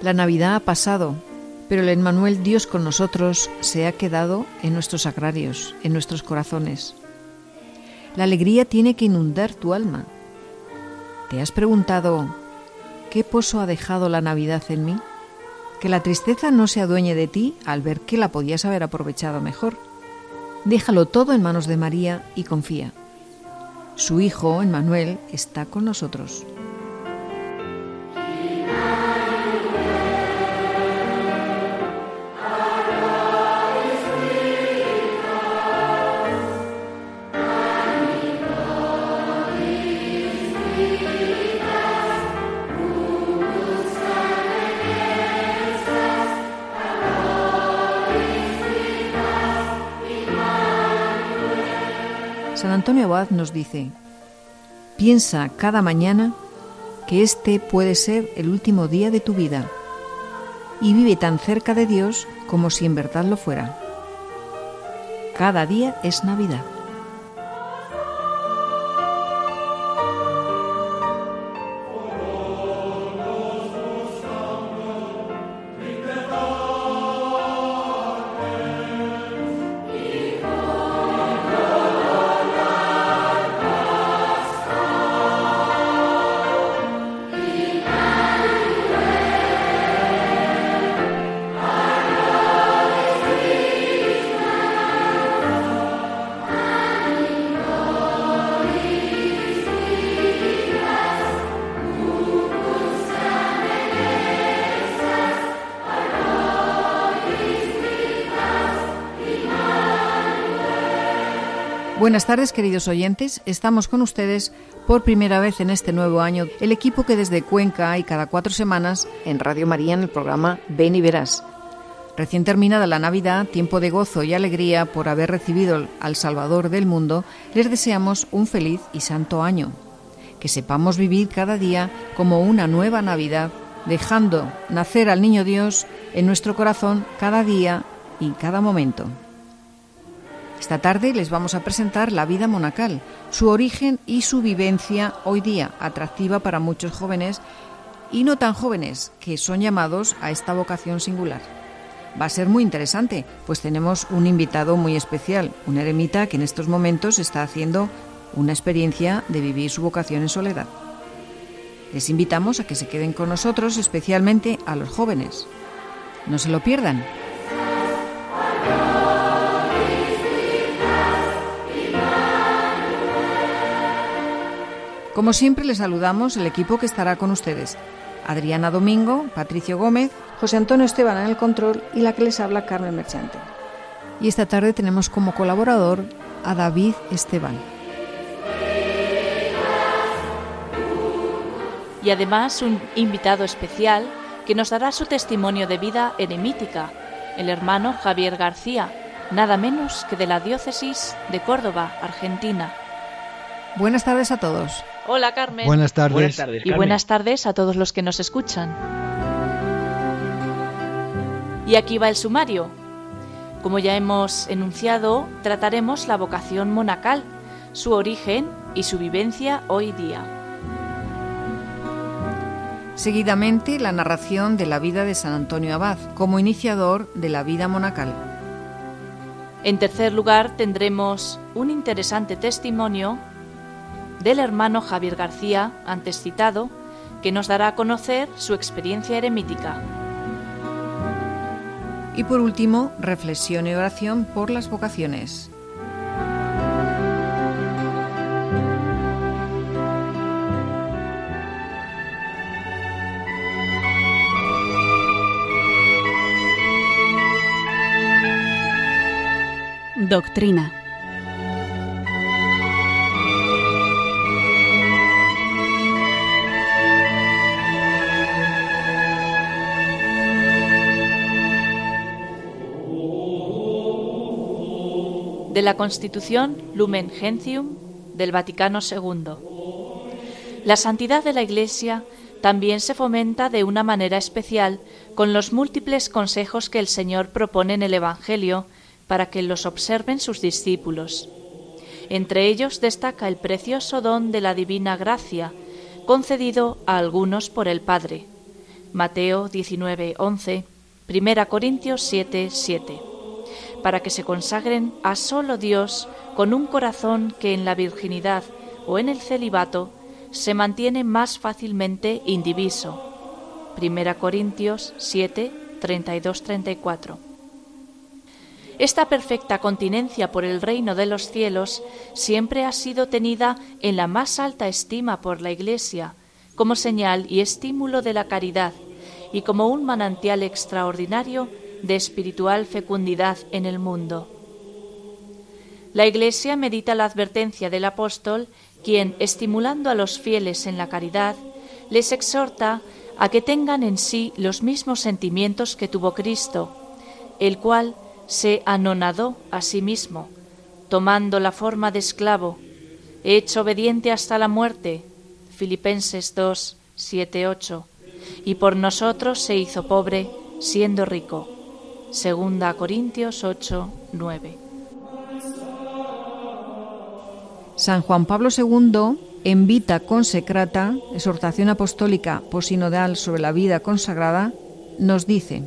La Navidad ha pasado, pero el Emmanuel Dios con nosotros se ha quedado en nuestros agrarios, en nuestros corazones. La alegría tiene que inundar tu alma. ¿Te has preguntado qué pozo ha dejado la Navidad en mí? Que la tristeza no se adueñe de ti al ver que la podías haber aprovechado mejor. Déjalo todo en manos de María y confía. Su Hijo, Emmanuel, está con nosotros. San Antonio Abad nos dice, piensa cada mañana que este puede ser el último día de tu vida y vive tan cerca de Dios como si en verdad lo fuera. Cada día es Navidad. Buenas tardes, queridos oyentes. Estamos con ustedes por primera vez en este nuevo año, el equipo que desde Cuenca y cada cuatro semanas en Radio María en el programa Ven y Verás. Recién terminada la Navidad, tiempo de gozo y alegría por haber recibido al Salvador del mundo, les deseamos un feliz y santo año. Que sepamos vivir cada día como una nueva Navidad, dejando nacer al Niño Dios en nuestro corazón cada día y cada momento. Esta tarde les vamos a presentar la vida monacal, su origen y su vivencia hoy día, atractiva para muchos jóvenes y no tan jóvenes que son llamados a esta vocación singular. Va a ser muy interesante, pues tenemos un invitado muy especial, un eremita que en estos momentos está haciendo una experiencia de vivir su vocación en soledad. Les invitamos a que se queden con nosotros, especialmente a los jóvenes. No se lo pierdan. Como siempre, les saludamos el equipo que estará con ustedes. Adriana Domingo, Patricio Gómez, José Antonio Esteban en el control y la que les habla Carmen Merchante. Y esta tarde tenemos como colaborador a David Esteban. Y además un invitado especial que nos dará su testimonio de vida eremítica, el hermano Javier García, nada menos que de la diócesis de Córdoba, Argentina. Buenas tardes a todos. Hola Carmen. Buenas tardes. Buenas tardes, Y buenas tardes a todos los que nos escuchan. Y aquí va el sumario. Como ya hemos enunciado, trataremos la vocación monacal, su origen y su vivencia hoy día. Seguidamente, la narración de la vida de San Antonio Abad como iniciador de la vida monacal. En tercer lugar, tendremos un interesante testimonio del hermano Javier García, antes citado, que nos dará a conocer su experiencia eremítica. Y por último, reflexión y oración por las vocaciones. Doctrina. De la Constitución Lumen Gentium del Vaticano II. La santidad de la Iglesia también se fomenta de una manera especial con los múltiples consejos que el Señor propone en el Evangelio para que los observen sus discípulos. Entre ellos destaca el precioso don de la divina gracia, concedido a algunos por el Padre. Mateo 19, 11, 1 Corintios 7, 7. Para que se consagren a solo Dios con un corazón que en la virginidad o en el celibato se mantiene más fácilmente indiviso. 1 Corintios 7, 32, 34. Esta perfecta continencia por el reino de los cielos siempre ha sido tenida en la más alta estima por la Iglesia, como señal y estímulo de la caridad, y como un manantial extraordinario de espiritual fecundidad en el mundo. La Iglesia medita la advertencia del apóstol quien, estimulando a los fieles en la caridad, les exhorta a que tengan en sí los mismos sentimientos que tuvo Cristo, el cual se anonadó a sí mismo, tomando la forma de esclavo, hecho obediente hasta la muerte. Filipenses 2, 7, 8. Y por nosotros se hizo pobre, siendo rico. Segunda Corintios 8, 9. San Juan Pablo II, en Vita Consecrata, exhortación apostólica posinodal sobre la vida consagrada, nos dice,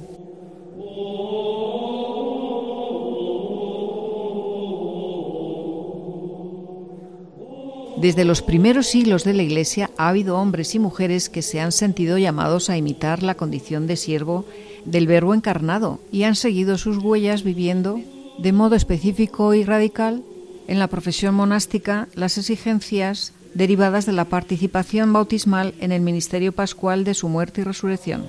Desde los primeros siglos de la Iglesia ha habido hombres y mujeres que se han sentido llamados a imitar la condición de siervo del Verbo encarnado y han seguido sus huellas viviendo de modo específico y radical en la profesión monástica las exigencias derivadas de la participación bautismal en el ministerio pascual de su muerte y resurrección.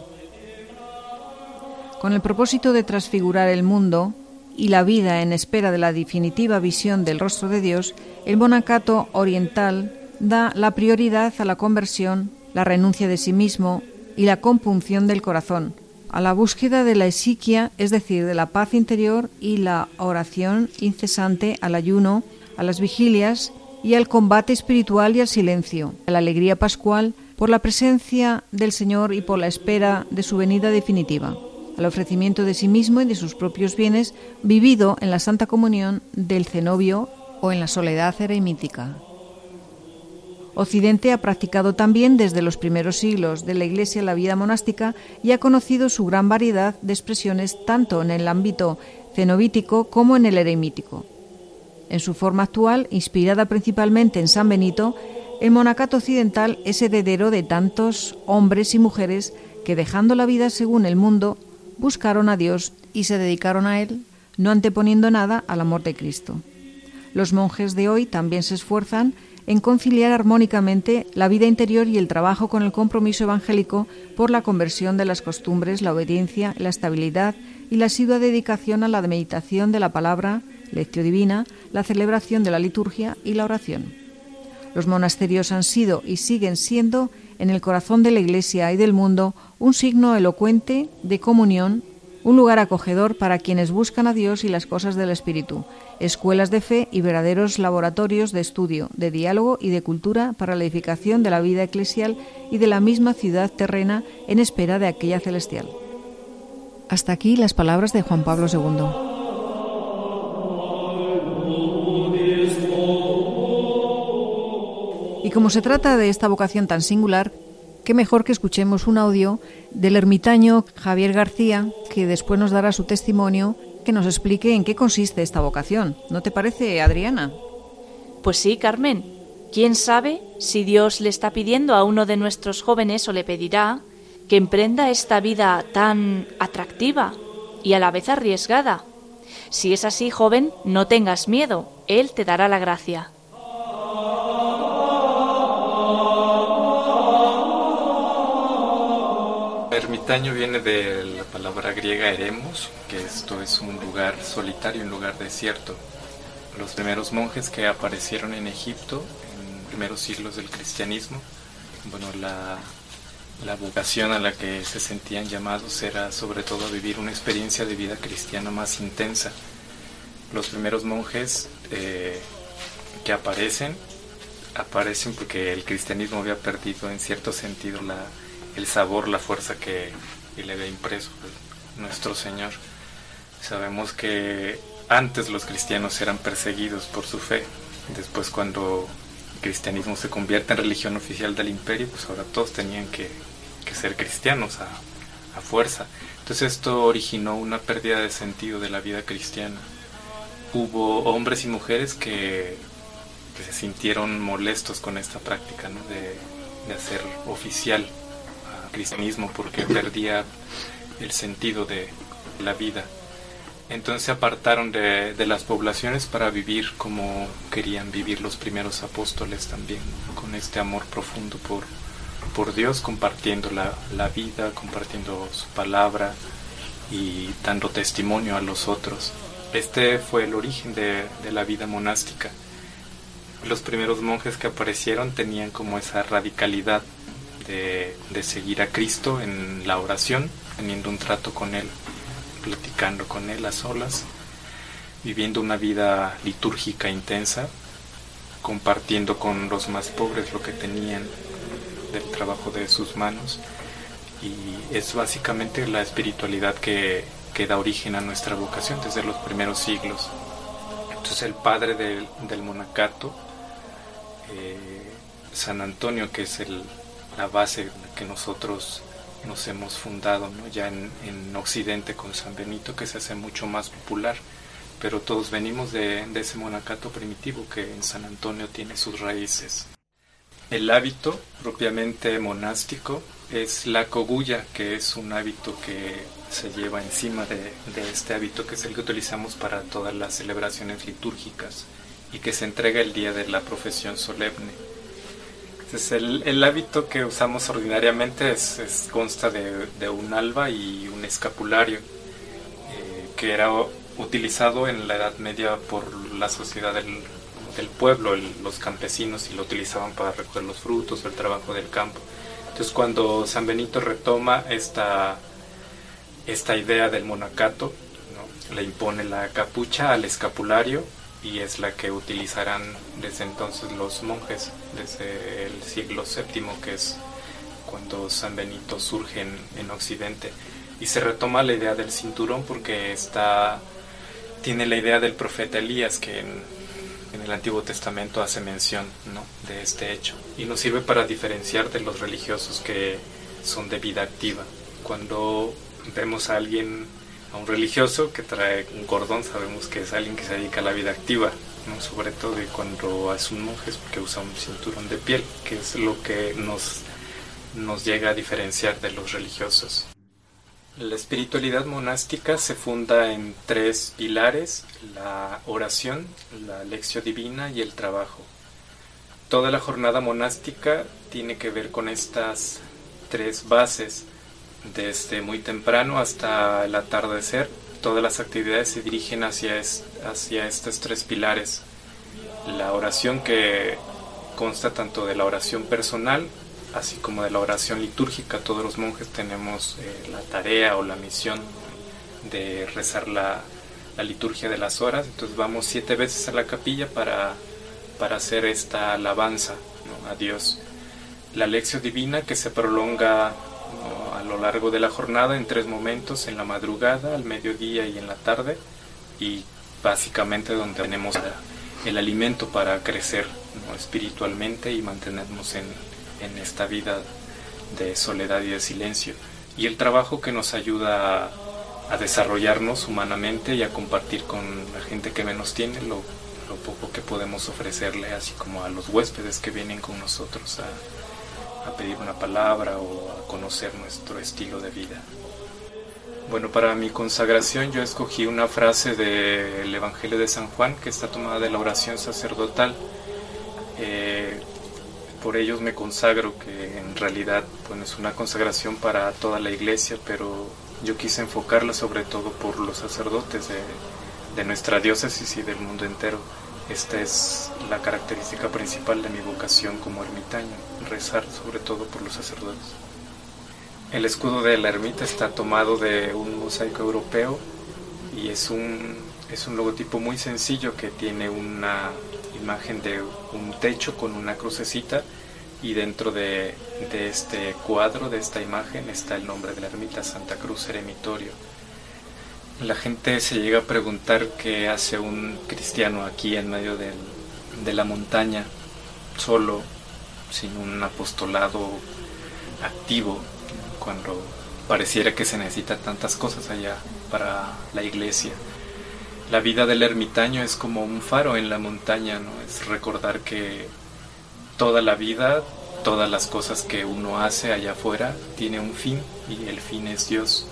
Con el propósito de transfigurar el mundo y la vida en espera de la definitiva visión del rostro de Dios, el monacato oriental da la prioridad a la conversión, la renuncia de sí mismo y la compunción del corazón, a la búsqueda de la esiquia, es decir, de la paz interior y la oración incesante al ayuno, a las vigilias y al combate espiritual y al silencio, a la alegría pascual por la presencia del Señor y por la espera de su venida definitiva, al ofrecimiento de sí mismo y de sus propios bienes vivido en la Santa Comunión del cenobio o en la soledad eremítica. Occidente ha practicado también desde los primeros siglos de la Iglesia la vida monástica y ha conocido su gran variedad de expresiones tanto en el ámbito cenobítico como en el eremítico. En su forma actual, inspirada principalmente en San Benito, el monacato occidental es heredero de tantos hombres y mujeres que dejando la vida según el mundo, buscaron a Dios y se dedicaron a Él, no anteponiendo nada al amor de Cristo. Los monjes de hoy también se esfuerzan en conciliar armónicamente la vida interior y el trabajo con el compromiso evangélico por la conversión de las costumbres, la obediencia, la estabilidad y la asidua dedicación a la meditación de la palabra, lectio divina, la celebración de la liturgia y la oración. Los monasterios han sido y siguen siendo en el corazón de la Iglesia y del mundo un signo elocuente de comunión un lugar acogedor para quienes buscan a Dios y las cosas del Espíritu, escuelas de fe y verdaderos laboratorios de estudio, de diálogo y de cultura para la edificación de la vida eclesial y de la misma ciudad terrena en espera de aquella celestial. Hasta aquí las palabras de Juan Pablo II. Y como se trata de esta vocación tan singular, qué mejor que escuchemos un audio del ermitaño Javier García, que después nos dará su testimonio, que nos explique en qué consiste esta vocación. ¿No te parece, Adriana? Pues sí, Carmen. ¿Quién sabe si Dios le está pidiendo a uno de nuestros jóvenes o le pedirá que emprenda esta vida tan atractiva y a la vez arriesgada? Si es así, joven, no tengas miedo, Él te dará la gracia. Ermitaño viene de la palabra griega eremos, que esto es un lugar solitario, un lugar desierto. Los primeros monjes que aparecieron en Egipto en primeros siglos del cristianismo, bueno, la, la vocación a la que se sentían llamados era sobre todo a vivir una experiencia de vida cristiana más intensa. los primeros monjes eh, que aparecen, aparecen porque el cristianismo había perdido en cierto sentido la, el sabor, la fuerza que le había impreso nuestro Señor. Sabemos que antes los cristianos eran perseguidos por su fe, después cuando el cristianismo se convierte en religión oficial del imperio, pues ahora todos tenían que, ser cristianos a, fuerza. Entonces esto originó una pérdida de sentido de la vida cristiana. Hubo hombres y mujeres que, se sintieron molestos con esta práctica de, hacer oficial al cristianismo porque perdía el sentido de la vida. Entonces se apartaron de, las poblaciones para vivir como querían vivir los primeros apóstoles también, con este amor profundo por, por Dios, compartiendo la, vida, compartiendo su palabra y dando testimonio a los otros. Este fue el origen de, la vida monástica. Los primeros monjes que aparecieron tenían como esa radicalidad de, seguir a Cristo en la oración, teniendo un trato con Él platicando con él a solas, viviendo una vida litúrgica intensa, compartiendo con los más pobres lo que tenían del trabajo de sus manos. Y es básicamente la espiritualidad que, que da origen a nuestra vocación desde los primeros siglos. Entonces el padre del, del monacato, eh, San Antonio, que es el, la base que nosotros nos hemos fundado ya en, en, Occidente con San Benito, que se hace mucho más popular, pero todos venimos de, ese monacato primitivo que en San Antonio tiene sus raíces. El hábito propiamente monástico es la cogulla, que es un hábito que se lleva encima de, este hábito, que es el que utilizamos para todas las celebraciones litúrgicas y que se entrega el día de la profesión solemne el, hábito que usamos ordinariamente es, consta de, un alba y un escapulario, eh, que era utilizado en la Edad Media por la sociedad del, pueblo, los campesinos, y lo utilizaban para recoger los frutos, el trabajo del campo. Entonces cuando San Benito retoma esta, esta idea del monacato, le impone la capucha al escapulario y es la que utilizarán desde entonces los monjes, desde el siglo VII, que es cuando San Benito surge en, Occidente. Y se retoma la idea del cinturón porque está, tiene la idea del profeta Elías, que en, el Antiguo Testamento hace mención de este hecho. Y nos sirve para diferenciar de los religiosos que son de vida activa. Cuando vemos a alguien a un religioso que trae un cordón, sabemos que es alguien que se dedica a la vida activa, sobre todo cuando es un monje que usa un cinturón de piel, que es lo que nos, nos llega a diferenciar de los religiosos. La espiritualidad monástica se funda en tres pilares, la oración, la lección divina y el trabajo. Toda la jornada monástica tiene que ver con estas tres bases desde muy temprano hasta el atardecer, todas las actividades se dirigen hacia, hacia estos tres pilares. La oración que consta tanto de la oración personal, así como de la oración litúrgica. Todos los monjes tenemos eh, la tarea o la misión de rezar la, liturgia de las horas. Entonces vamos siete veces a la capilla para, para hacer esta alabanza a Dios. La lección divina que se prolonga a lo largo de la jornada en tres momentos, en la madrugada, al mediodía y en la tarde, y básicamente donde tenemos el alimento para crecer espiritualmente y mantenernos en, en, esta vida de soledad y de silencio. Y el trabajo que nos ayuda a, a desarrollarnos humanamente y a compartir con la gente que menos tiene lo, lo poco que podemos ofrecerle, así como a los huéspedes que vienen con nosotros a, a pedir una palabra o a conocer nuestro estilo de vida. Bueno, para mi consagración yo escogí una frase del Evangelio de San Juan que está tomada de la oración sacerdotal. Eh, por ellos me consagro, que en realidad bueno, es una consagración para toda la iglesia, pero yo quise enfocarla sobre todo por los sacerdotes de, de nuestra diócesis y del mundo entero. Esta es la característica principal de mi vocación como ermitaño, rezar sobre todo por los sacerdotes. El escudo de la ermita está tomado de un mosaico europeo y es un Es un logotipo muy sencillo que tiene una imagen de un techo con una crucecita y dentro de, este cuadro, de esta imagen, está el nombre de la ermita Santa Cruz Eremitorio. La gente se llega a preguntar qué hace un cristiano aquí en medio de la montaña, solo, sin un apostolado activo, cuando pareciera que se necesita tantas cosas allá para la iglesia. La vida del ermitaño es como un faro en la montaña, ¿no? Es recordar que toda la vida, todas las cosas que uno hace allá afuera, tiene un fin y el fin es Dios.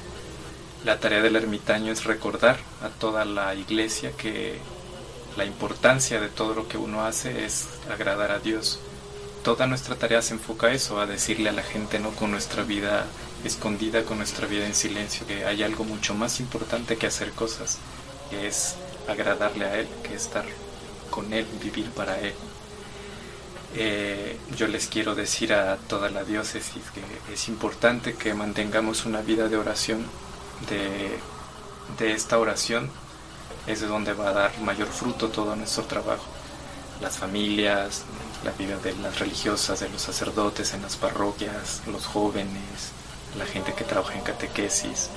La tarea del ermitaño es recordar a toda la iglesia que la importancia de todo lo que uno hace es agradar a Dios. Toda nuestra tarea se enfoca a eso, a decirle a la gente, no con nuestra vida escondida, con nuestra vida en silencio, que hay algo mucho más importante que hacer cosas, que es agradarle a Él, que estar con Él, vivir para Él. Eh, yo les quiero decir a toda la diócesis que es importante que mantengamos una vida de oración, de, de esta oración es de donde va a dar mayor fruto todo nuestro trabajo. Las familias, la vida de las religiosas, de los sacerdotes en las parroquias, los jóvenes, la gente que trabaja en catequesis.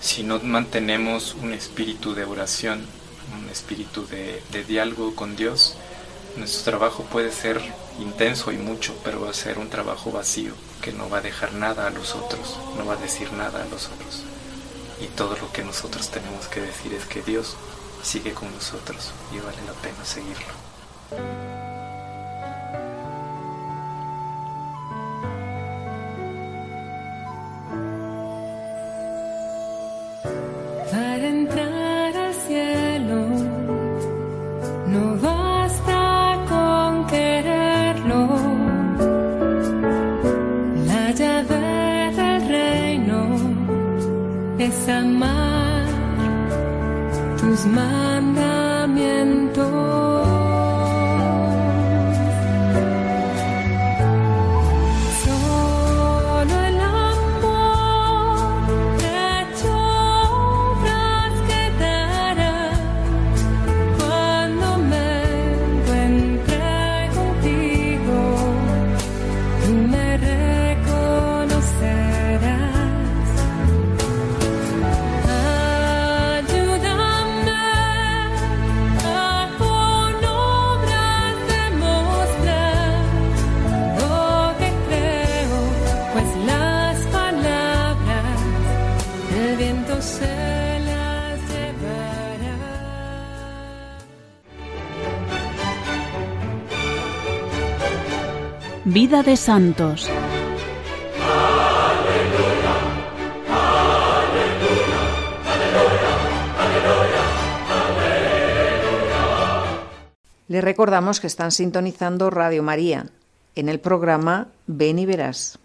Si no mantenemos un espíritu de oración, un espíritu de, diálogo con Dios, nuestro trabajo puede ser intenso y mucho, pero va a ser un trabajo vacío, que no va a dejar nada a los otros, no va a decir nada a los otros. Y todo lo que nosotros tenemos que decir es que Dios sigue con nosotros y vale la pena seguirlo. Thank you. Vida de Santos. Le recordamos que están sintonizando Radio María en el programa Ven y Verás.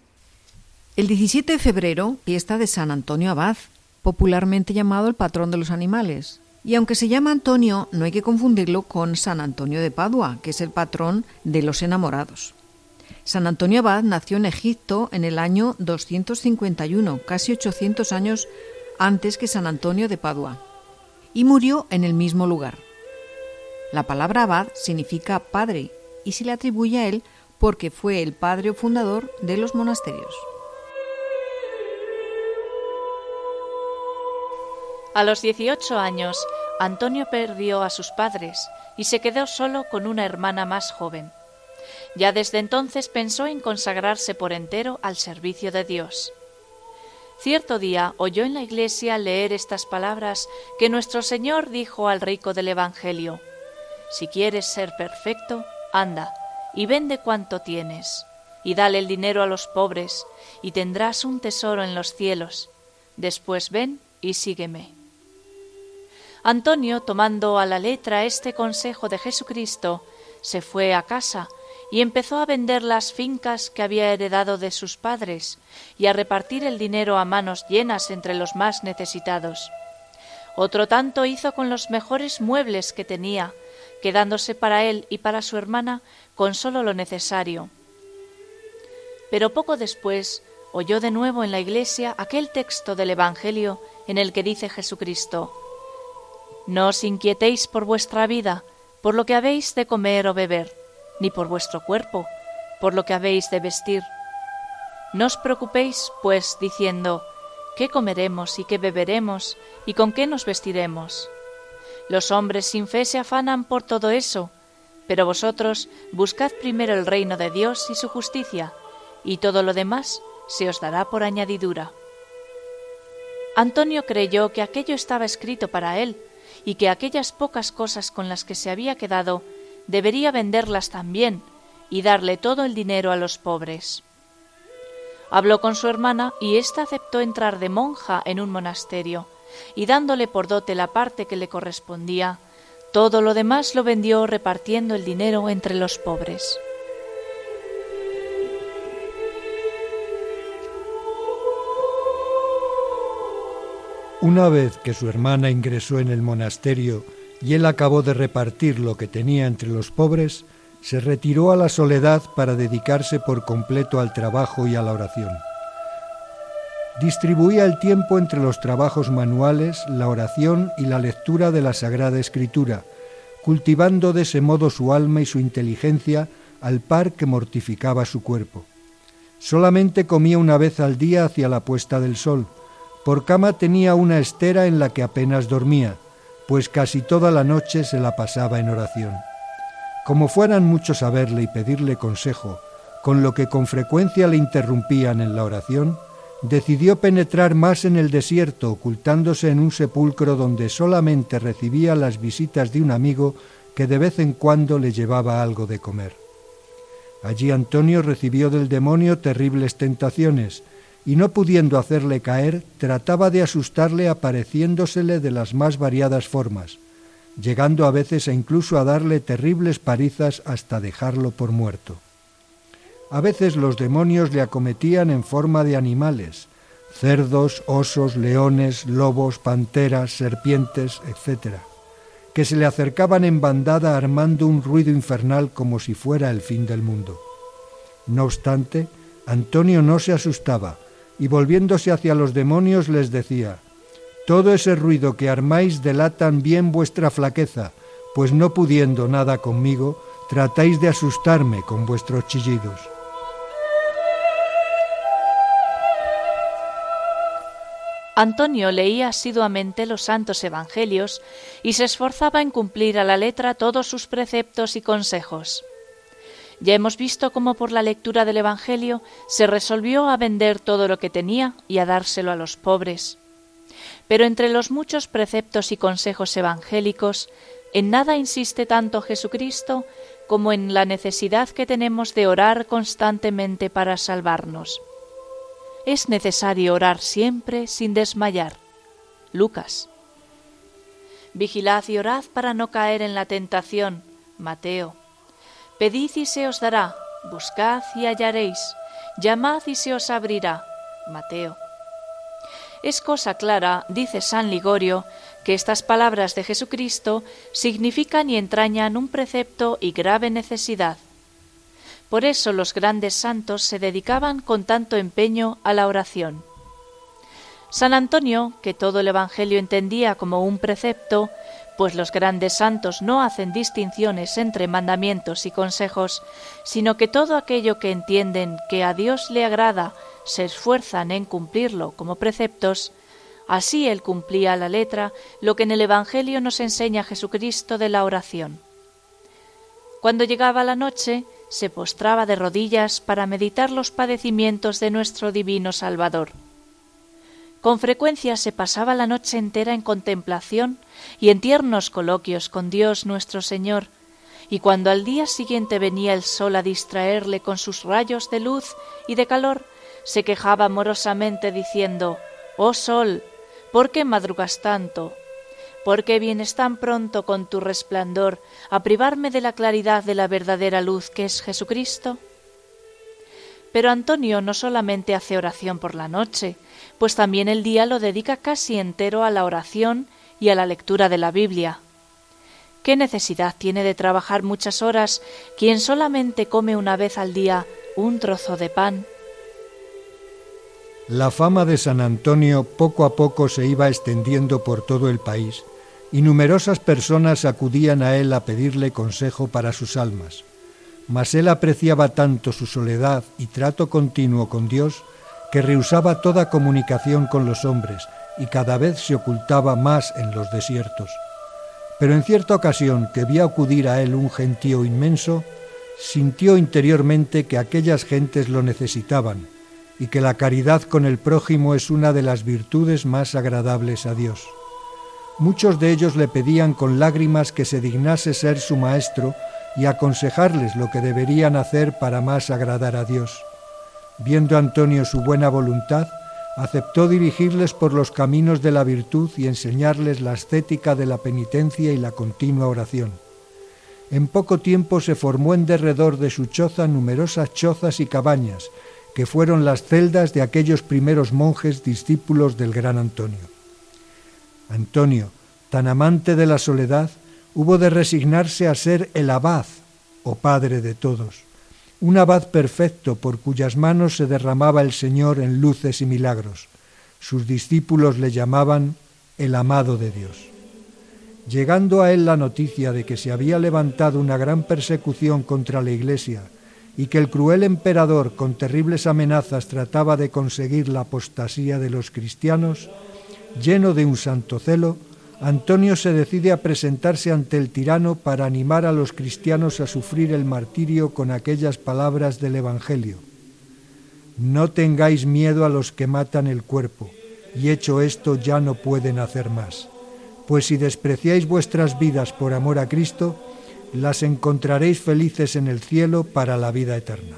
El 17 de febrero, fiesta de San Antonio Abad, popularmente llamado el patrón de los animales. Y aunque se llama Antonio, no hay que confundirlo con San Antonio de Padua, que es el patrón de los enamorados. San Antonio Abad nació en Egipto en el año 251, casi 800 años antes que San Antonio de Padua, y murió en el mismo lugar. La palabra abad significa padre y se le atribuye a él porque fue el padre o fundador de los monasterios. A los 18 años, Antonio perdió a sus padres y se quedó solo con una hermana más joven. Ya desde entonces pensó en consagrarse por entero al servicio de Dios. Cierto día oyó en la iglesia leer estas palabras que nuestro Señor dijo al rico del Evangelio. Si quieres ser perfecto, anda y vende cuanto tienes, y dale el dinero a los pobres, y tendrás un tesoro en los cielos. Después ven y sígueme. Antonio, tomando a la letra este consejo de Jesucristo, se fue a casa y empezó a vender las fincas que había heredado de sus padres y a repartir el dinero a manos llenas entre los más necesitados. Otro tanto hizo con los mejores muebles que tenía, quedándose para él y para su hermana con sólo lo necesario. Pero poco después oyó de nuevo en la iglesia aquel texto del Evangelio en el que dice Jesucristo, No os inquietéis por vuestra vida, por lo que habéis de comer o beber, ni por vuestro cuerpo, por lo que habéis de vestir. No os preocupéis, pues, diciendo, ¿qué comeremos y qué beberemos y con qué nos vestiremos? Los hombres sin fe se afanan por todo eso, pero vosotros buscad primero el reino de Dios y su justicia, y todo lo demás se os dará por añadidura. Antonio creyó que aquello estaba escrito para él, y que aquellas pocas cosas con las que se había quedado debería venderlas también y darle todo el dinero a los pobres. Habló con su hermana y ésta aceptó entrar de monja en un monasterio, y dándole por dote la parte que le correspondía, todo lo demás lo vendió repartiendo el dinero entre los pobres. Una vez que su hermana ingresó en el monasterio y él acabó de repartir lo que tenía entre los pobres, se retiró a la soledad para dedicarse por completo al trabajo y a la oración. Distribuía el tiempo entre los trabajos manuales, la oración y la lectura de la Sagrada Escritura, cultivando de ese modo su alma y su inteligencia al par que mortificaba su cuerpo. Solamente comía una vez al día hacia la puesta del sol, por cama tenía una estera en la que apenas dormía, pues casi toda la noche se la pasaba en oración. Como fueran muchos a verle y pedirle consejo, con lo que con frecuencia le interrumpían en la oración, decidió penetrar más en el desierto, ocultándose en un sepulcro donde solamente recibía las visitas de un amigo que de vez en cuando le llevaba algo de comer. Allí Antonio recibió del demonio terribles tentaciones, y no pudiendo hacerle caer, trataba de asustarle apareciéndosele de las más variadas formas, llegando a veces e incluso a darle terribles parizas hasta dejarlo por muerto. A veces los demonios le acometían en forma de animales, cerdos, osos, leones, lobos, panteras, serpientes, etc., que se le acercaban en bandada armando un ruido infernal como si fuera el fin del mundo. No obstante, Antonio no se asustaba, y volviéndose hacia los demonios les decía, Todo ese ruido que armáis delatan bien vuestra flaqueza, pues no pudiendo nada conmigo, tratáis de asustarme con vuestros chillidos. Antonio leía asiduamente los santos evangelios y se esforzaba en cumplir a la letra todos sus preceptos y consejos. Ya hemos visto cómo por la lectura del Evangelio se resolvió a vender todo lo que tenía y a dárselo a los pobres. Pero entre los muchos preceptos y consejos evangélicos, en nada insiste tanto Jesucristo como en la necesidad que tenemos de orar constantemente para salvarnos. Es necesario orar siempre sin desmayar. Lucas. Vigilad y orad para no caer en la tentación. Mateo. Pedid y se os dará, buscad y hallaréis, llamad y se os abrirá. Mateo. Es cosa clara, dice San Ligorio, que estas palabras de Jesucristo significan y entrañan un precepto y grave necesidad. Por eso los grandes santos se dedicaban con tanto empeño a la oración. San Antonio, que todo el Evangelio entendía como un precepto, pues los grandes santos no hacen distinciones entre mandamientos y consejos, sino que todo aquello que entienden que a Dios le agrada se esfuerzan en cumplirlo como preceptos, así él cumplía la letra lo que en el Evangelio nos enseña Jesucristo de la oración. Cuando llegaba la noche, se postraba de rodillas para meditar los padecimientos de nuestro divino Salvador con frecuencia se pasaba la noche entera en contemplación y en tiernos coloquios con Dios nuestro Señor, y cuando al día siguiente venía el sol a distraerle con sus rayos de luz y de calor, se quejaba amorosamente diciendo Oh sol, ¿por qué madrugas tanto? ¿Por qué vienes tan pronto con tu resplandor a privarme de la claridad de la verdadera luz que es Jesucristo? Pero Antonio no solamente hace oración por la noche, pues también el día lo dedica casi entero a la oración y a la lectura de la Biblia. ¿Qué necesidad tiene de trabajar muchas horas quien solamente come una vez al día un trozo de pan? La fama de San Antonio poco a poco se iba extendiendo por todo el país y numerosas personas acudían a él a pedirle consejo para sus almas. Mas él apreciaba tanto su soledad y trato continuo con Dios que rehusaba toda comunicación con los hombres y cada vez se ocultaba más en los desiertos. Pero en cierta ocasión que vio acudir a él un gentío inmenso, sintió interiormente que aquellas gentes lo necesitaban y que la caridad con el prójimo es una de las virtudes más agradables a Dios. Muchos de ellos le pedían con lágrimas que se dignase ser su maestro y aconsejarles lo que deberían hacer para más agradar a Dios. Viendo Antonio su buena voluntad, aceptó dirigirles por los caminos de la virtud y enseñarles la ascética de la penitencia y la continua oración. En poco tiempo se formó en derredor de su choza numerosas chozas y cabañas, que fueron las celdas de aquellos primeros monjes discípulos del gran Antonio. Antonio, tan amante de la soledad, hubo de resignarse a ser el abad, o padre de todos, un abad perfecto por cuyas manos se derramaba el Señor en luces y milagros. Sus discípulos le llamaban el amado de Dios. Llegando a él la noticia de que se había levantado una gran persecución contra la Iglesia y que el cruel emperador con terribles amenazas trataba de conseguir la apostasía de los cristianos, lleno de un santo celo, Antonio se decide a presentarse ante el tirano para animar a los cristianos a sufrir el martirio con aquellas palabras del Evangelio. No tengáis miedo a los que matan el cuerpo, y hecho esto ya no pueden hacer más pues si despreciáis vuestras vidas por amor a Cristo, las encontraréis felices en el cielo para la vida eterna.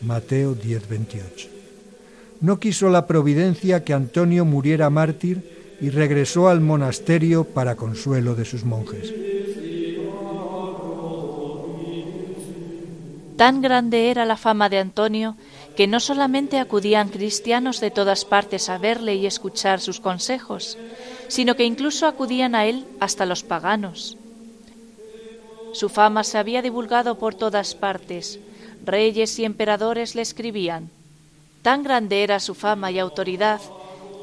Mateo 10:28. No quiso la providencia que Antonio muriera mártir y regresó al monasterio para consuelo de sus monjes. Tan grande era la fama de Antonio que no solamente acudían cristianos de todas partes a verle y escuchar sus consejos, sino que incluso acudían a él hasta los paganos. Su fama se había divulgado por todas partes, reyes y emperadores le escribían. Tan grande era su fama y autoridad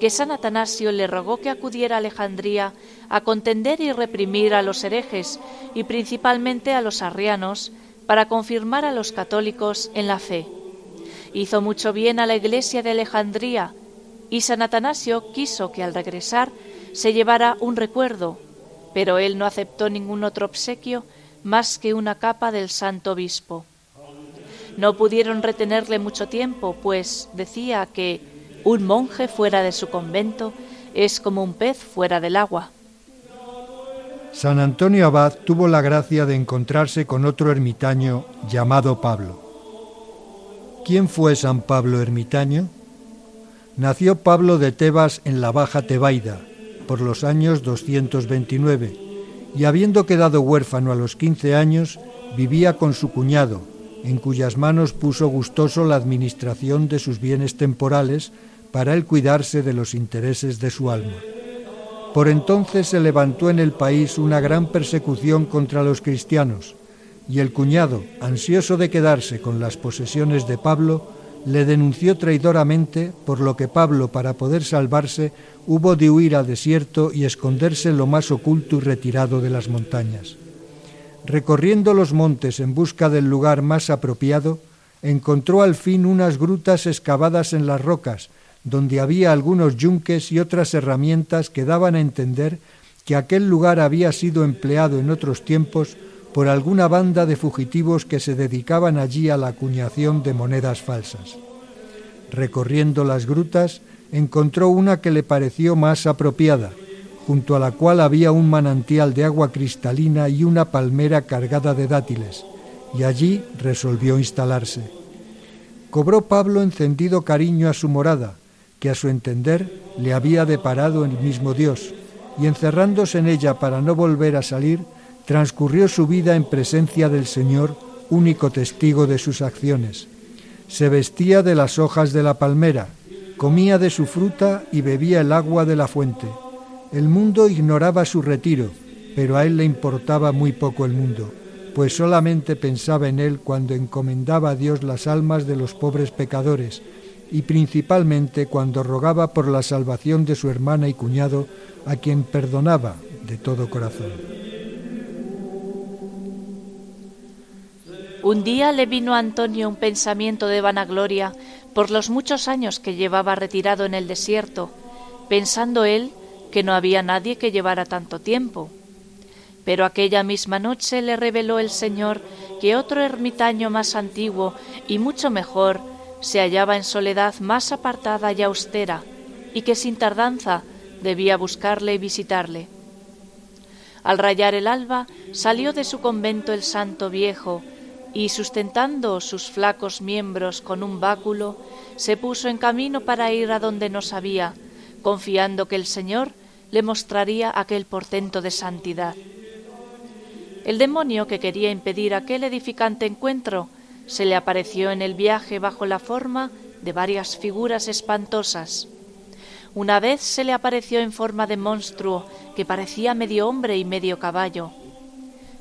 que San Atanasio le rogó que acudiera a Alejandría a contender y reprimir a los herejes y principalmente a los arrianos para confirmar a los católicos en la fe. Hizo mucho bien a la iglesia de Alejandría y San Atanasio quiso que al regresar se llevara un recuerdo, pero él no aceptó ningún otro obsequio más que una capa del santo obispo. No pudieron retenerle mucho tiempo, pues decía que un monje fuera de su convento es como un pez fuera del agua. San Antonio Abad tuvo la gracia de encontrarse con otro ermitaño llamado Pablo. ¿Quién fue San Pablo ermitaño? Nació Pablo de Tebas en la Baja Tebaida, por los años 229, y habiendo quedado huérfano a los 15 años, vivía con su cuñado, en cuyas manos puso gustoso la administración de sus bienes temporales para él cuidarse de los intereses de su alma. Por entonces se levantó en el país una gran persecución contra los cristianos, y el cuñado, ansioso de quedarse con las posesiones de Pablo, le denunció traidoramente, por lo que Pablo, para poder salvarse, hubo de huir al desierto y esconderse en lo más oculto y retirado de las montañas. Recorriendo los montes en busca del lugar más apropiado, encontró al fin unas grutas excavadas en las rocas, donde había algunos yunques y otras herramientas que daban a entender que aquel lugar había sido empleado en otros tiempos por alguna banda de fugitivos que se dedicaban allí a la acuñación de monedas falsas. Recorriendo las grutas, encontró una que le pareció más apropiada, junto a la cual había un manantial de agua cristalina y una palmera cargada de dátiles, y allí resolvió instalarse. Cobró Pablo encendido cariño a su morada, que a su entender le había deparado el mismo Dios, y encerrándose en ella para no volver a salir, transcurrió su vida en presencia del Señor, único testigo de sus acciones. Se vestía de las hojas de la palmera, comía de su fruta y bebía el agua de la fuente. El mundo ignoraba su retiro, pero a él le importaba muy poco el mundo, pues solamente pensaba en él cuando encomendaba a Dios las almas de los pobres pecadores, y principalmente cuando rogaba por la salvación de su hermana y cuñado, a quien perdonaba de todo corazón. Un día le vino a Antonio un pensamiento de vanagloria por los muchos años que llevaba retirado en el desierto, pensando él que no había nadie que llevara tanto tiempo. Pero aquella misma noche le reveló el Señor que otro ermitaño más antiguo y mucho mejor se hallaba en soledad más apartada y austera, y que sin tardanza debía buscarle y visitarle. Al rayar el alba salió de su convento el santo viejo, y sustentando sus flacos miembros con un báculo, se puso en camino para ir a donde no sabía, confiando que el Señor le mostraría aquel portento de santidad. El demonio que quería impedir aquel edificante encuentro se le apareció en el viaje bajo la forma de varias figuras espantosas. Una vez se le apareció en forma de monstruo que parecía medio hombre y medio caballo.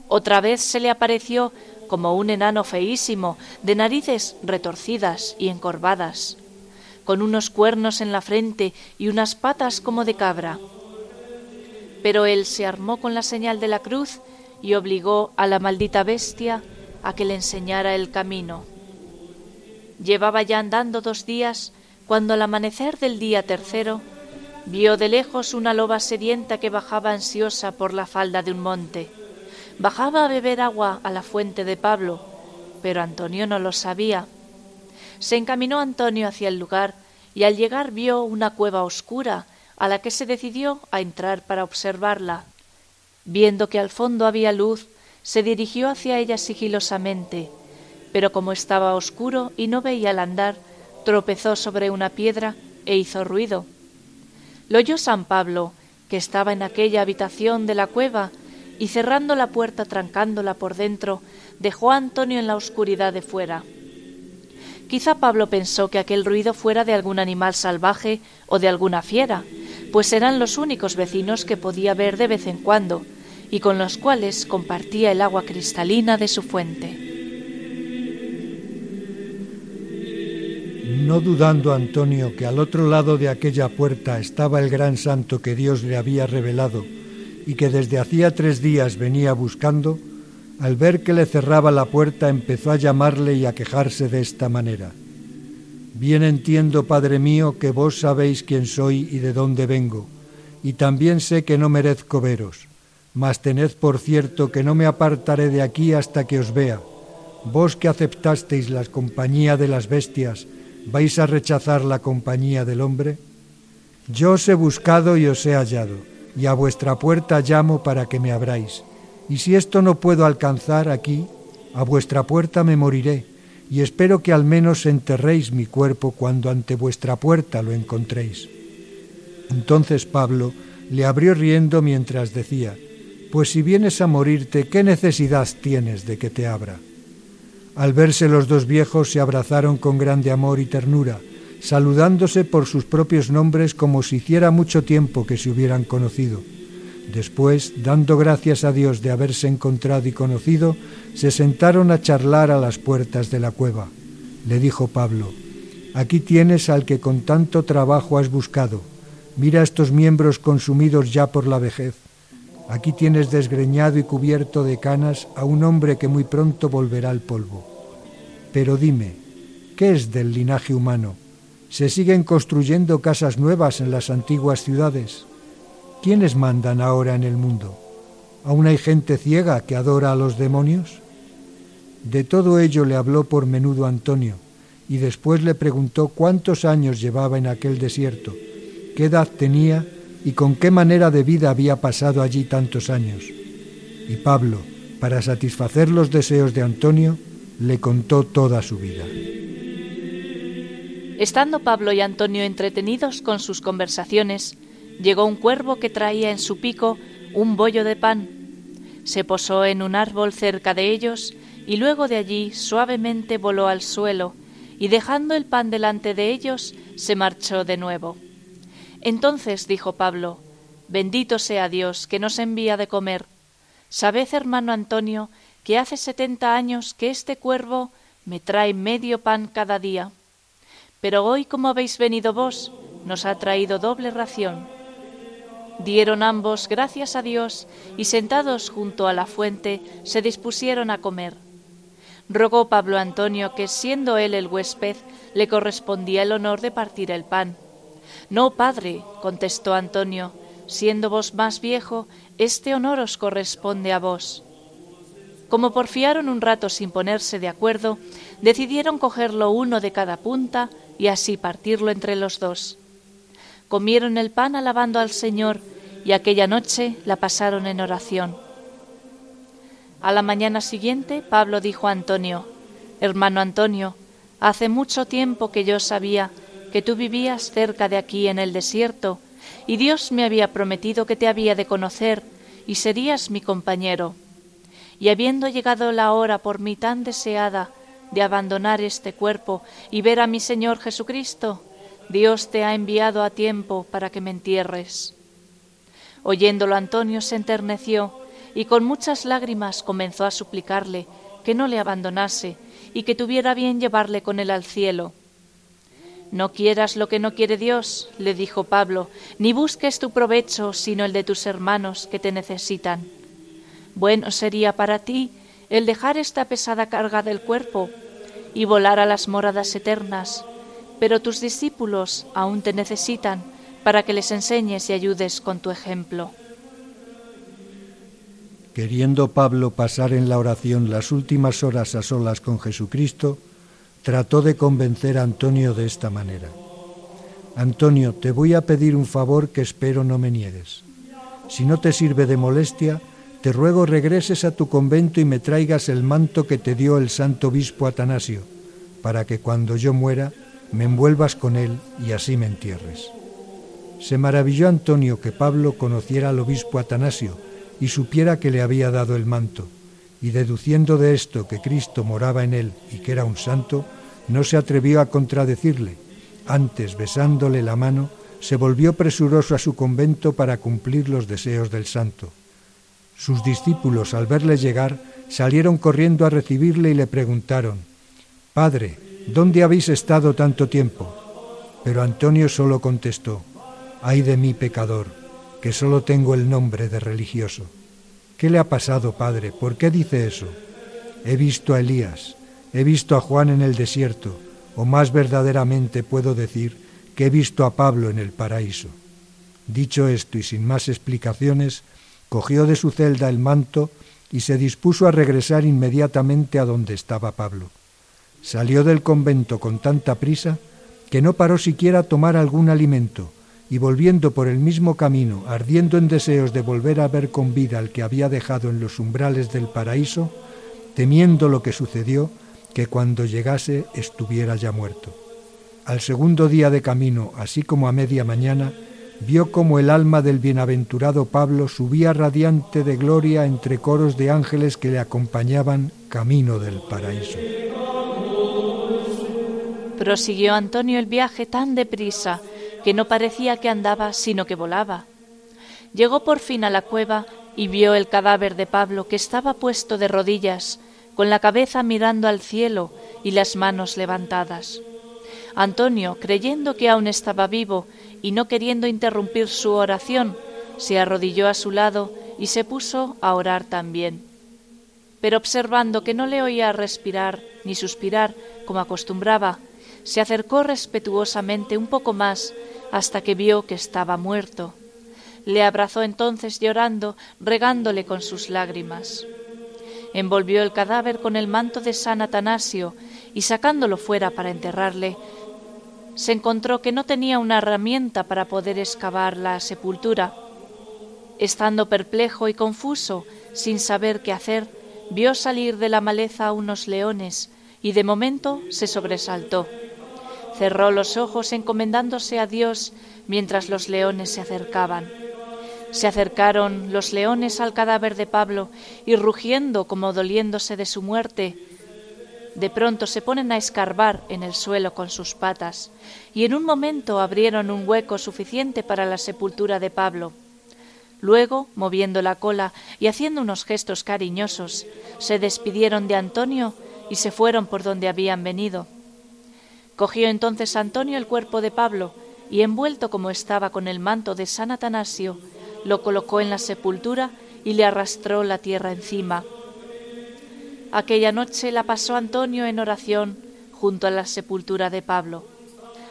Otra vez se le apareció como un enano feísimo, de narices retorcidas y encorvadas, con unos cuernos en la frente y unas patas como de cabra. Pero él se armó con la señal de la cruz y obligó a la maldita bestia a que le enseñara el camino. Llevaba ya andando dos días cuando al amanecer del día tercero vio de lejos una loba sedienta que bajaba ansiosa por la falda de un monte. Bajaba a beber agua a la fuente de Pablo, pero Antonio no lo sabía. Se encaminó Antonio hacia el lugar y al llegar vio una cueva oscura a la que se decidió a entrar para observarla. Viendo que al fondo había luz, se dirigió hacia ella sigilosamente, pero como estaba oscuro y no veía al andar, tropezó sobre una piedra e hizo ruido. Lo oyó San Pablo, que estaba en aquella habitación de la cueva, y cerrando la puerta, trancándola por dentro, dejó a Antonio en la oscuridad de fuera. Quizá Pablo pensó que aquel ruido fuera de algún animal salvaje o de alguna fiera, pues eran los únicos vecinos que podía ver de vez en cuando, y con los cuales compartía el agua cristalina de su fuente. No dudando Antonio que al otro lado de aquella puerta estaba el gran santo que Dios le había revelado y que desde hacía tres días venía buscando, al ver que le cerraba la puerta empezó a llamarle y a quejarse de esta manera. Bien entiendo, Padre mío, que vos sabéis quién soy y de dónde vengo, y también sé que no merezco veros mas tened por cierto que no me apartaré de aquí hasta que os vea. Vos que aceptasteis la compañía de las bestias, ¿vais a rechazar la compañía del hombre? Yo os he buscado y os he hallado, y a vuestra puerta llamo para que me abráis. Y si esto no puedo alcanzar aquí, a vuestra puerta me moriré, y espero que al menos enterréis mi cuerpo cuando ante vuestra puerta lo encontréis. Entonces Pablo le abrió riendo mientras decía, pues si vienes a morirte, ¿qué necesidad tienes de que te abra? Al verse los dos viejos se abrazaron con grande amor y ternura, saludándose por sus propios nombres como si hiciera mucho tiempo que se hubieran conocido. Después, dando gracias a Dios de haberse encontrado y conocido, se sentaron a charlar a las puertas de la cueva. Le dijo Pablo, Aquí tienes al que con tanto trabajo has buscado. Mira estos miembros consumidos ya por la vejez. Aquí tienes desgreñado y cubierto de canas a un hombre que muy pronto volverá al polvo. Pero dime, ¿qué es del linaje humano? ¿Se siguen construyendo casas nuevas en las antiguas ciudades? ¿Quiénes mandan ahora en el mundo? ¿Aún hay gente ciega que adora a los demonios? De todo ello le habló por menudo Antonio, y después le preguntó cuántos años llevaba en aquel desierto, qué edad tenía y con qué manera de vida había pasado allí tantos años. Y Pablo, para satisfacer los deseos de Antonio, le contó toda su vida. Estando Pablo y Antonio entretenidos con sus conversaciones, llegó un cuervo que traía en su pico un bollo de pan. Se posó en un árbol cerca de ellos y luego de allí suavemente voló al suelo y dejando el pan delante de ellos se marchó de nuevo. Entonces dijo Pablo, Bendito sea Dios que nos envía de comer. Sabed, hermano Antonio, que hace setenta años que este cuervo me trae medio pan cada día. pero hoy como habéis venido vos, nos ha traído doble ración. Dieron ambos gracias a Dios y sentados junto a la fuente se dispusieron a comer. Rogó Pablo Antonio que, siendo él el huésped, le correspondía el honor de partir el pan. No, padre, contestó Antonio, siendo vos más viejo, este honor os corresponde a vos. Como porfiaron un rato sin ponerse de acuerdo, decidieron cogerlo uno de cada punta y así partirlo entre los dos. Comieron el pan alabando al Señor y aquella noche la pasaron en oración. A la mañana siguiente Pablo dijo a Antonio, Hermano Antonio, hace mucho tiempo que yo sabía que tú vivías cerca de aquí en el desierto, y Dios me había prometido que te había de conocer y serías mi compañero. Y habiendo llegado la hora por mí tan deseada de abandonar este cuerpo y ver a mi Señor Jesucristo, Dios te ha enviado a tiempo para que me entierres. Oyéndolo Antonio se enterneció y con muchas lágrimas comenzó a suplicarle que no le abandonase y que tuviera bien llevarle con él al cielo. No quieras lo que no quiere Dios, le dijo Pablo, ni busques tu provecho sino el de tus hermanos que te necesitan. Bueno sería para ti el dejar esta pesada carga del cuerpo y volar a las moradas eternas, pero tus discípulos aún te necesitan para que les enseñes y ayudes con tu ejemplo. Queriendo Pablo pasar en la oración las últimas horas a solas con Jesucristo, trató de convencer a Antonio de esta manera. Antonio, te voy a pedir un favor que espero no me niegues. Si no te sirve de molestia, te ruego regreses a tu convento y me traigas el manto que te dio el santo obispo Atanasio, para que cuando yo muera me envuelvas con él y así me entierres. Se maravilló Antonio que Pablo conociera al obispo Atanasio, y supiera que le había dado el manto, y deduciendo de esto que Cristo moraba en él y que era un santo, no se atrevió a contradecirle, antes besándole la mano, se volvió presuroso a su convento para cumplir los deseos del santo. Sus discípulos, al verle llegar, salieron corriendo a recibirle y le preguntaron, Padre, ¿dónde habéis estado tanto tiempo? Pero Antonio solo contestó, Ay de mí pecador que solo tengo el nombre de religioso. ¿Qué le ha pasado, padre? ¿Por qué dice eso? He visto a Elías, he visto a Juan en el desierto, o más verdaderamente puedo decir que he visto a Pablo en el paraíso. Dicho esto y sin más explicaciones, cogió de su celda el manto y se dispuso a regresar inmediatamente a donde estaba Pablo. Salió del convento con tanta prisa que no paró siquiera a tomar algún alimento, y volviendo por el mismo camino, ardiendo en deseos de volver a ver con vida al que había dejado en los umbrales del paraíso, temiendo lo que sucedió, que cuando llegase estuviera ya muerto. Al segundo día de camino, así como a media mañana, vio como el alma del bienaventurado Pablo subía radiante de gloria entre coros de ángeles que le acompañaban camino del paraíso. Prosiguió Antonio el viaje tan deprisa que no parecía que andaba, sino que volaba. Llegó por fin a la cueva y vio el cadáver de Pablo, que estaba puesto de rodillas, con la cabeza mirando al cielo y las manos levantadas. Antonio, creyendo que aún estaba vivo y no queriendo interrumpir su oración, se arrodilló a su lado y se puso a orar también. Pero observando que no le oía respirar ni suspirar como acostumbraba, se acercó respetuosamente un poco más hasta que vio que estaba muerto. Le abrazó entonces llorando, regándole con sus lágrimas. Envolvió el cadáver con el manto de San Atanasio y sacándolo fuera para enterrarle, se encontró que no tenía una herramienta para poder excavar la sepultura. Estando perplejo y confuso, sin saber qué hacer, vio salir de la maleza unos leones y de momento se sobresaltó. Cerró los ojos encomendándose a Dios mientras los leones se acercaban. Se acercaron los leones al cadáver de Pablo y rugiendo como doliéndose de su muerte, de pronto se ponen a escarbar en el suelo con sus patas y en un momento abrieron un hueco suficiente para la sepultura de Pablo. Luego, moviendo la cola y haciendo unos gestos cariñosos, se despidieron de Antonio y se fueron por donde habían venido. Cogió entonces Antonio el cuerpo de Pablo y envuelto como estaba con el manto de San Atanasio, lo colocó en la sepultura y le arrastró la tierra encima. Aquella noche la pasó Antonio en oración junto a la sepultura de Pablo.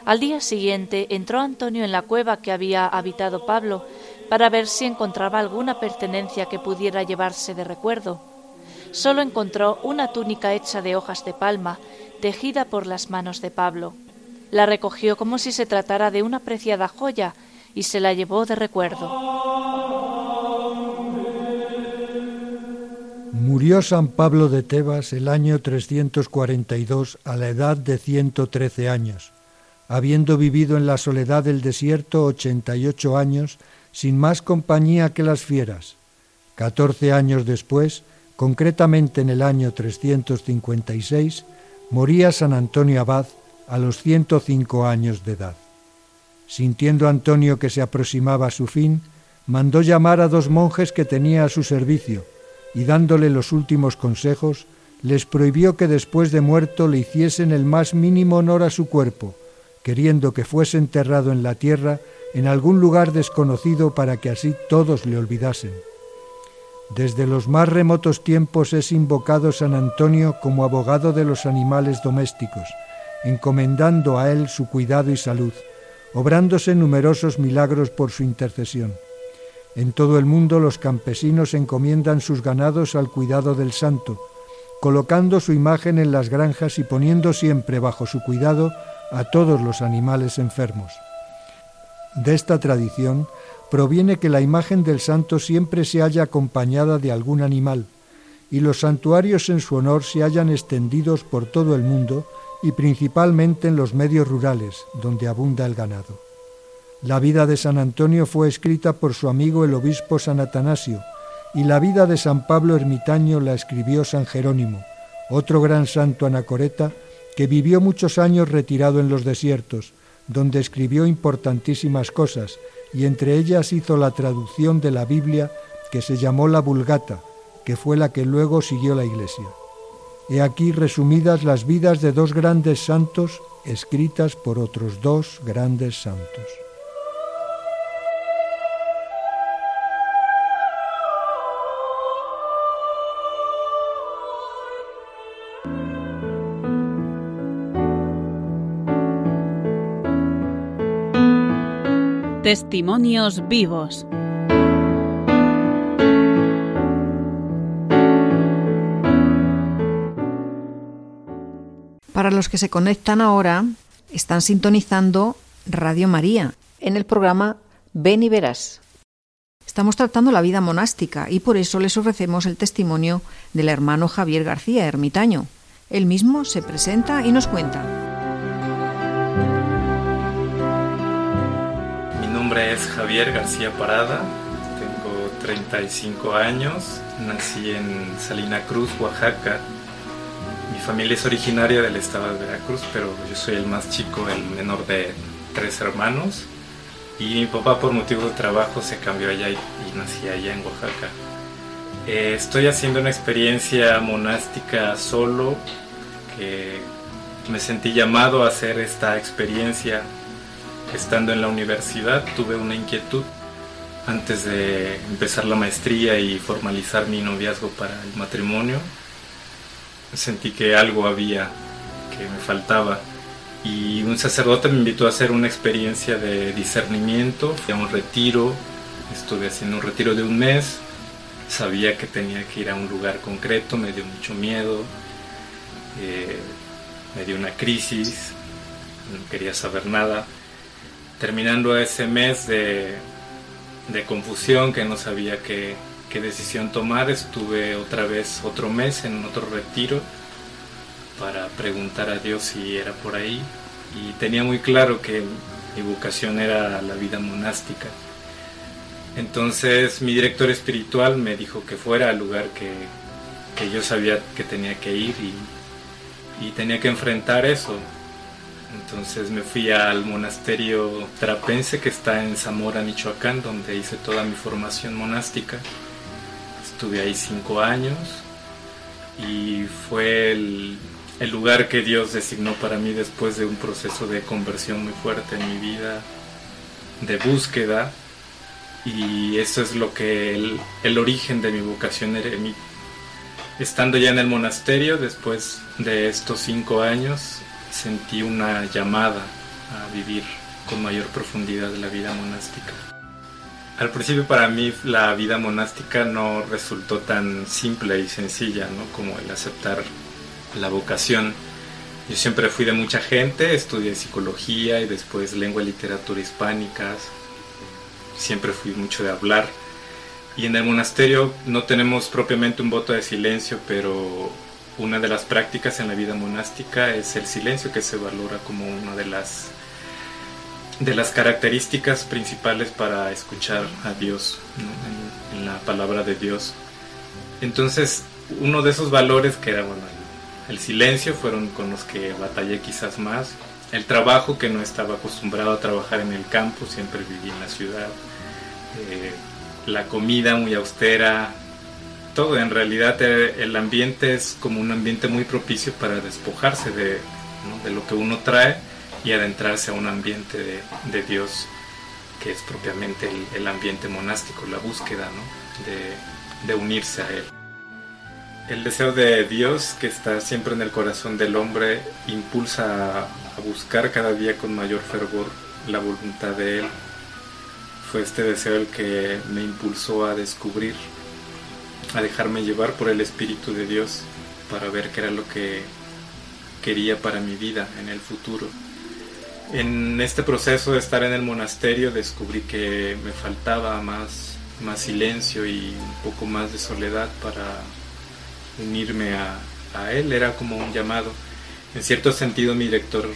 Al día siguiente entró Antonio en la cueva que había habitado Pablo para ver si encontraba alguna pertenencia que pudiera llevarse de recuerdo. Solo encontró una túnica hecha de hojas de palma, tejida por las manos de Pablo. La recogió como si se tratara de una preciada joya y se la llevó de recuerdo. Murió San Pablo de Tebas el año 342 a la edad de 113 años, habiendo vivido en la soledad del desierto 88 años sin más compañía que las fieras. Catorce años después, concretamente en el año 356, moría San Antonio Abad a los 105 años de edad. Sintiendo Antonio que se aproximaba a su fin, mandó llamar a dos monjes que tenía a su servicio, y dándole los últimos consejos, les prohibió que después de muerto le hiciesen el más mínimo honor a su cuerpo, queriendo que fuese enterrado en la tierra en algún lugar desconocido para que así todos le olvidasen. Desde los más remotos tiempos es invocado San Antonio como abogado de los animales domésticos, encomendando a él su cuidado y salud, obrándose numerosos milagros por su intercesión. En todo el mundo los campesinos encomiendan sus ganados al cuidado del santo, colocando su imagen en las granjas y poniendo siempre bajo su cuidado a todos los animales enfermos. De esta tradición proviene que la imagen del santo siempre se halla acompañada de algún animal, y los santuarios en su honor se hallan extendidos por todo el mundo y principalmente en los medios rurales, donde abunda el ganado. La vida de San Antonio fue escrita por su amigo el obispo San Atanasio, y la vida de San Pablo Ermitaño la escribió San Jerónimo, otro gran santo anacoreta que vivió muchos años retirado en los desiertos, donde escribió importantísimas cosas, y entre ellas hizo la traducción de la Biblia que se llamó la Vulgata, que fue la que luego siguió la Iglesia. He aquí resumidas las vidas de dos grandes santos escritas por otros dos grandes santos. Testimonios vivos. Para los que se conectan ahora, están sintonizando Radio María en el programa Ven y Verás. Estamos tratando la vida monástica y por eso les ofrecemos el testimonio del hermano Javier García, ermitaño. Él mismo se presenta y nos cuenta. Nombre es Javier García Parada, tengo 35 años, nací en Salina Cruz, Oaxaca. Mi familia es originaria del estado de Veracruz, pero yo soy el más chico, el menor de tres hermanos. Y mi papá por motivo de trabajo se cambió allá y, nací allá en Oaxaca. Eh, estoy haciendo una experiencia monástica solo, que me sentí llamado a hacer esta experiencia estando en la universidad tuve una inquietud. Antes de empezar la maestría y formalizar mi noviazgo para el matrimonio. Sentí que algo había que me faltaba. Y un sacerdote me invitó a hacer una experiencia de discernimiento, fui a un retiro, estuve haciendo un retiro de un mes, sabía que tenía que ir a un lugar concreto, me dio mucho miedo, eh, me dio una crisis, no quería saber nada terminando ese mes de, confusión que no sabía qué, decisión tomar, estuve otra vez otro mes en otro retiro para preguntar a Dios si era por ahí y tenía muy claro que mi vocación era la vida monástica. Entonces mi director espiritual me dijo que fuera al lugar que, yo sabía que tenía que ir y tenía que enfrentar eso. Entonces me fui al monasterio trapense que está en Zamora, Michoacán, donde hice toda mi formación monástica. Estuve ahí cinco años y fue el, lugar que Dios designó para mí después de un proceso de conversión muy fuerte en mi vida, de búsqueda, y eso es lo que el, el origen de mi vocación eremita. Estando ya en el monasterio, después de estos cinco años, sentí una llamada a vivir con mayor profundidad la vida monástica. Al principio para mí la vida monástica no resultó tan simple y sencilla ¿no? como el aceptar la vocación. Yo siempre fui de mucha gente, estudié psicología y después lengua y literatura hispánicas. Siempre fui mucho de hablar. Y en el monasterio no tenemos propiamente un voto de silencio, pero una de las prácticas en la vida monástica es el silencio que se valora como una de las de las características principales para escuchar a Dios en, la palabra de Dios. Entonces, uno de esos valores que era el silencio fueron con los que batallé quizás más. El trabajo que no estaba acostumbrado a trabajar en el campo, siempre viví en la ciudad. Eh, la comida muy austera. Todo, en realidad eh, el ambiente es como un ambiente muy propicio para despojarse de, de lo que uno trae y adentrarse a un ambiente de, Dios que es propiamente el, el, ambiente monástico, la búsqueda ¿no? de, de unirse a Él. El deseo de Dios que está siempre en el corazón del hombre impulsa a, buscar cada día con mayor fervor la voluntad de Él. Fue este deseo el que me impulsó a descubrir, a dejarme llevar por el Espíritu de Dios para ver qué era lo que quería para mi vida en el futuro. En este proceso de estar en el monasterio descubrí que me faltaba más, más silencio y un poco más de soledad para unirme a, a, él, era como un llamado. En cierto sentido mi director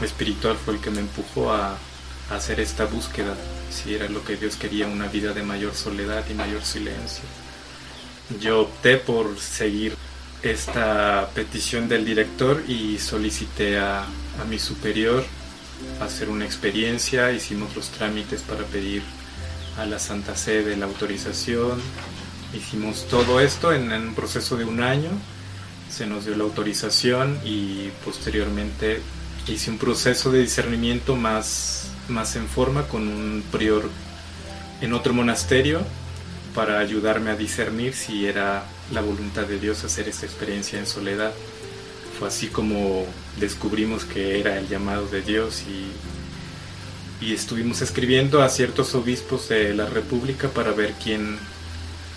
espiritual fue el que me empujó a, a hacer esta búsqueda, si era lo que Dios quería, una vida de mayor soledad y mayor silencio. Yo opté por seguir esta petición del director y solicité a, a mi superior hacer una experiencia, hicimos los trámites para pedir a la Santa Sede la autorización, Hicimos todo esto en, un proceso de un año, se nos dio la autorización y posteriormente hice un proceso de discernimiento más, más en forma con un prior en otro monasterio para ayudarme a discernir si era la voluntad de Dios hacer esta experiencia en soledad. Fue así como descubrimos que era el llamado de Dios y, y estuvimos escribiendo a ciertos obispos de la República para ver quién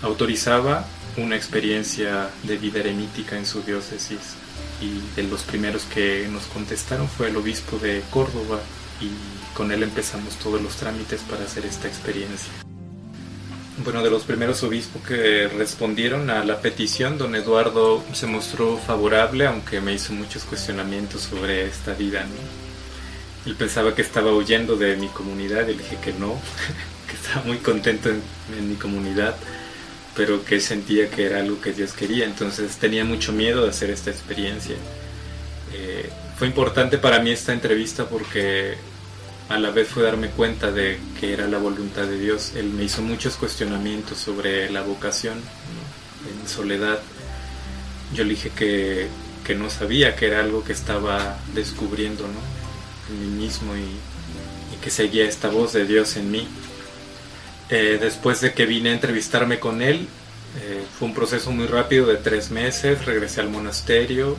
autorizaba una experiencia de vida eremítica en su diócesis y de los primeros que nos contestaron fue el obispo de Córdoba y con él empezamos todos los trámites para hacer esta experiencia. Bueno, de los primeros obispos que respondieron a la petición, don Eduardo se mostró favorable, aunque me hizo muchos cuestionamientos sobre esta vida. ¿no? Él pensaba que estaba huyendo de mi comunidad y le dije que no, que estaba muy contento en, en mi comunidad pero que sentía que era algo que Dios quería, entonces tenía mucho miedo de hacer esta experiencia. Eh, fue importante para mí esta entrevista porque a la vez fue darme cuenta de que era la voluntad de Dios. Él me hizo muchos cuestionamientos sobre la vocación en soledad. Yo le dije que, que, no sabía, que era algo que estaba descubriendo ¿no? en mí mismo y, y que seguía esta voz de Dios en mí. Eh, después de que vine a entrevistarme con él, eh, fue un proceso muy rápido de tres meses, regresé al monasterio,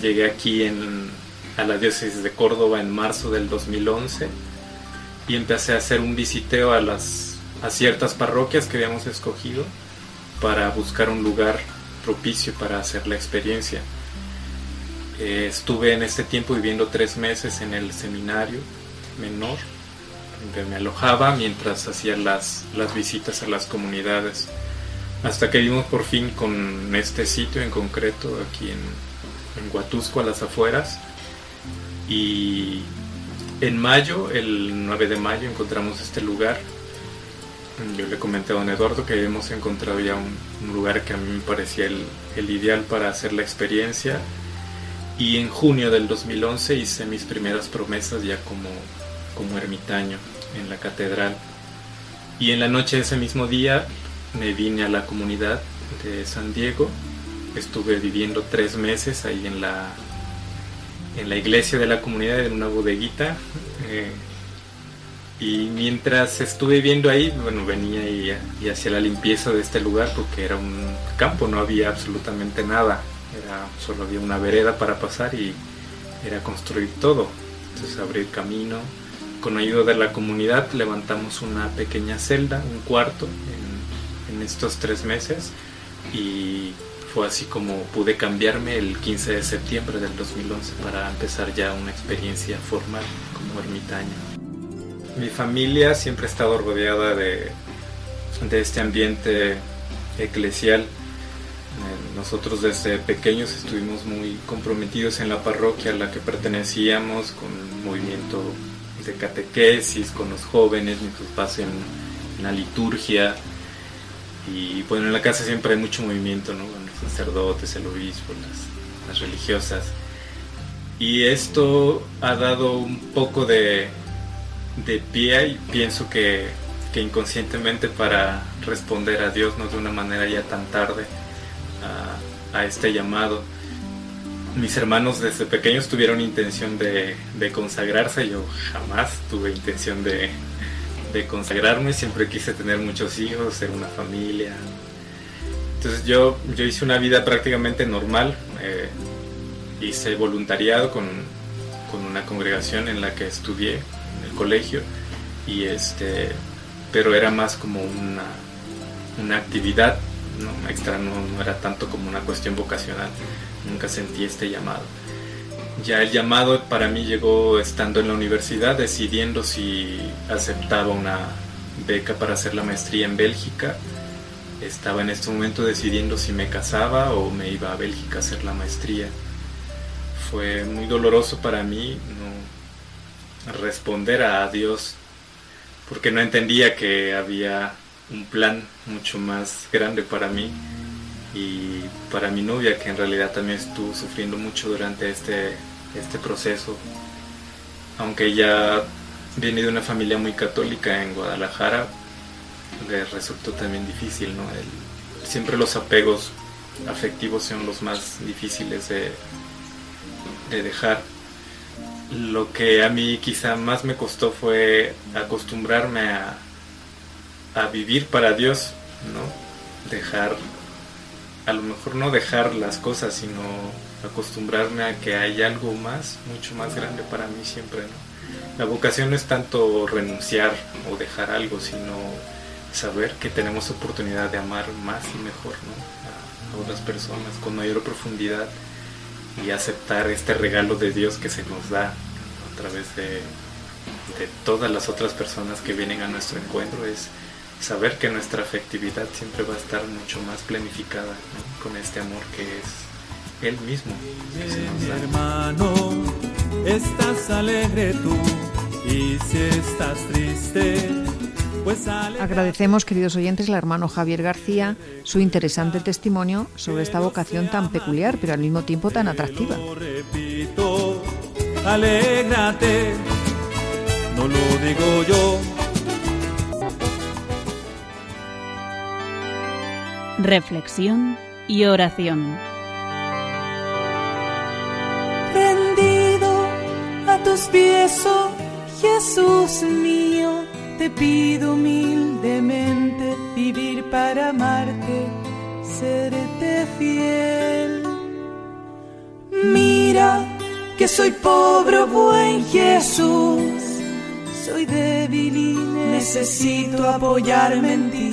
llegué aquí en, a la diócesis de Córdoba en marzo del 2011 y empecé a hacer un visiteo a, las, a ciertas parroquias que habíamos escogido para buscar un lugar propicio para hacer la experiencia. Eh, estuve en este tiempo viviendo tres meses en el seminario menor donde me alojaba mientras hacía las, las visitas a las comunidades. Hasta que vimos por fin con este sitio en concreto, aquí en, en Huatusco, a las afueras. Y en mayo, el 9 de mayo, encontramos este lugar. Yo le comenté a don Eduardo que hemos encontrado ya un, lugar que a mí me parecía el, el, ideal para hacer la experiencia. Y en junio del 2011 hice mis primeras promesas ya como, como ermitaño en la catedral. Y en la noche de ese mismo día me vine a la comunidad de San Diego. estuve viviendo tres meses ahí en la, en la iglesia de la comunidad, en una bodeguita. Eh, y mientras estuve viviendo ahí, bueno, venía y, y hacía la limpieza de este lugar porque era un campo, no había absolutamente nada. Era, solo había una vereda para pasar y era construir todo. Entonces abrir camino. Con ayuda de la comunidad levantamos una pequeña celda, un cuarto, en, en estos tres meses. Y fue así como pude cambiarme el 15 de septiembre del 2011 para empezar ya una experiencia formal como ermitaño. Mi familia siempre ha estado rodeada de, de este ambiente eclesial. Eh, nosotros desde pequeños estuvimos muy comprometidos en la parroquia a la que pertenecíamos, con un movimiento de catequesis, con los jóvenes, mis papás en, en la liturgia. Y bueno, en la casa siempre hay mucho movimiento, ¿no? Los sacerdotes, el obispo, las, las religiosas. Y esto ha dado un poco de, de pie y pienso que, que, inconscientemente para responder a Dios, no de una manera ya tan tarde, a, a este llamado. Mis hermanos desde pequeños tuvieron intención de, de consagrarse, yo jamás tuve intención de, de consagrarme, siempre quise tener muchos hijos, ser una familia. Entonces yo, yo hice una vida prácticamente normal, eh, hice voluntariado con, con, una congregación en la que estudié en el colegio, y este, pero era más como una, una actividad extra, no era tanto como una cuestión vocacional, nunca sentí este llamado. Ya el llamado para mí llegó estando en la universidad, decidiendo si aceptaba una beca para hacer la maestría en Bélgica. Estaba en este momento decidiendo si me casaba o me iba a Bélgica a hacer la maestría. Fue muy doloroso para mí no responder a Dios porque no entendía que había un plan mucho más grande para mí y para mi novia que en realidad también estuvo sufriendo mucho durante este, este proceso. Aunque ella viene de una familia muy católica en Guadalajara, le resultó también difícil, ¿no? Siempre los apegos afectivos son los más difíciles de, de dejar. Lo que a mí quizá más me costó fue acostumbrarme a, a vivir para Dios, ¿no? Dejar a lo mejor no dejar las cosas, sino acostumbrarme a que hay algo más, mucho más grande para mí siempre. ¿no? La vocación no es tanto renunciar o dejar algo, sino saber que tenemos oportunidad de amar más y mejor ¿no? a, otras personas con mayor profundidad y aceptar este regalo de Dios que se nos da a través de, de todas las otras personas que vienen a nuestro encuentro. Es, saber que nuestra afectividad siempre va a estar mucho más planificada ¿no? con este amor que es Él mismo. Que se nos da. hermano, estás alegre tú y si estás triste, pues Agradecemos, queridos oyentes, al hermano Javier García su interesante testimonio sobre esta vocación tan peculiar, pero al mismo tiempo tan atractiva. Repito, alégrate, no lo digo yo reflexión y oración. Rendido a tus pies, oh Jesús mío, te pido humildemente vivir para amarte, serte fiel. Mira que soy pobre, buen Jesús, soy débil y necesito apoyarme en ti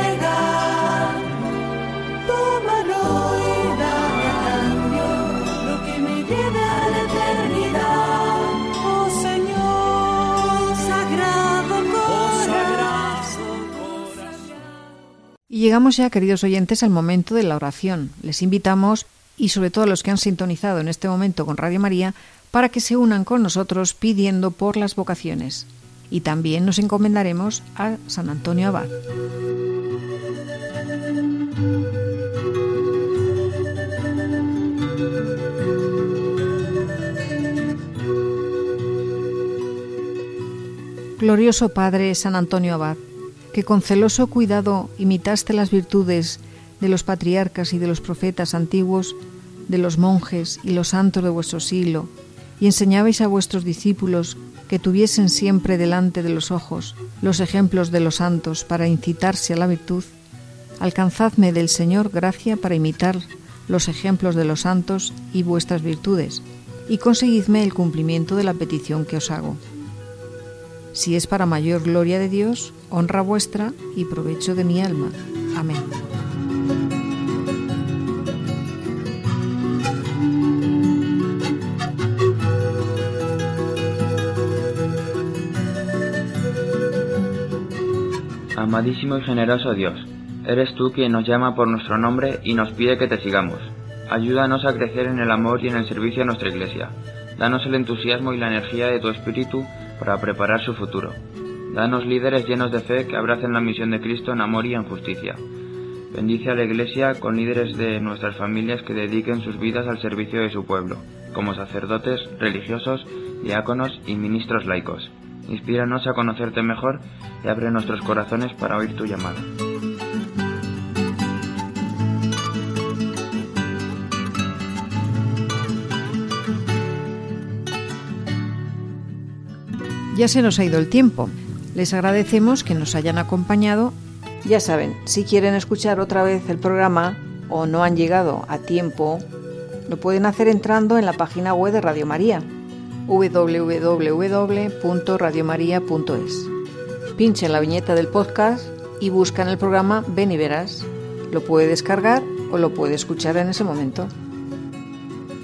Llegamos ya, queridos oyentes, al momento de la oración. Les invitamos, y sobre todo a los que han sintonizado en este momento con Radio María, para que se unan con nosotros pidiendo por las vocaciones. Y también nos encomendaremos a San Antonio Abad. Glorioso Padre San Antonio Abad, que con celoso cuidado imitaste las virtudes de los patriarcas y de los profetas antiguos, de los monjes y los santos de vuestro siglo, y enseñabais a vuestros discípulos que tuviesen siempre delante de los ojos los ejemplos de los santos para incitarse a la virtud, alcanzadme del Señor gracia para imitar los ejemplos de los santos y vuestras virtudes, y conseguidme el cumplimiento de la petición que os hago. Si es para mayor gloria de Dios, honra vuestra y provecho de mi alma. Amén. Amadísimo y generoso Dios, eres tú quien nos llama por nuestro nombre y nos pide que te sigamos. Ayúdanos a crecer en el amor y en el servicio a nuestra Iglesia. Danos el entusiasmo y la energía de tu Espíritu para preparar su futuro. Danos líderes llenos de fe que abracen la misión de Cristo en amor y en justicia. Bendice a la Iglesia con líderes de nuestras familias que dediquen sus vidas al servicio de su pueblo, como sacerdotes, religiosos, diáconos y ministros laicos. Inspíranos a conocerte mejor y abre nuestros corazones para oír tu llamada. Ya se nos ha ido el tiempo. Les agradecemos que nos hayan acompañado. Ya saben, si quieren escuchar otra vez el programa o no han llegado a tiempo, lo pueden hacer entrando en la página web de Radio María, www.radiomaria.es. Pinchen la viñeta del podcast y buscan el programa Ven y Verás. Lo puede descargar o lo puede escuchar en ese momento.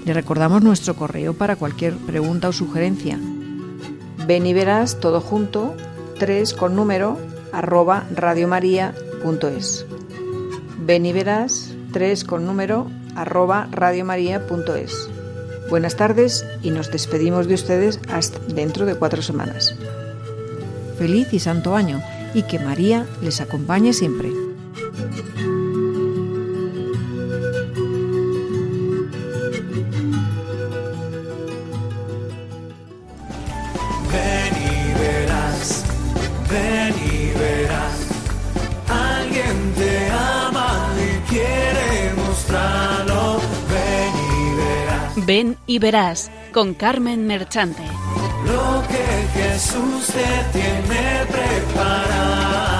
Le recordamos nuestro correo para cualquier pregunta o sugerencia Ven y verás todo junto, 3 con número, arroba radiomaria.es. Ven y verás, 3 con número, arroba radiomaria.es. Buenas tardes y nos despedimos de ustedes hasta dentro de cuatro semanas. Feliz y santo año y que María les acompañe siempre. Ven y verás con Carmen Merchante. Lo que Jesús te tiene preparado.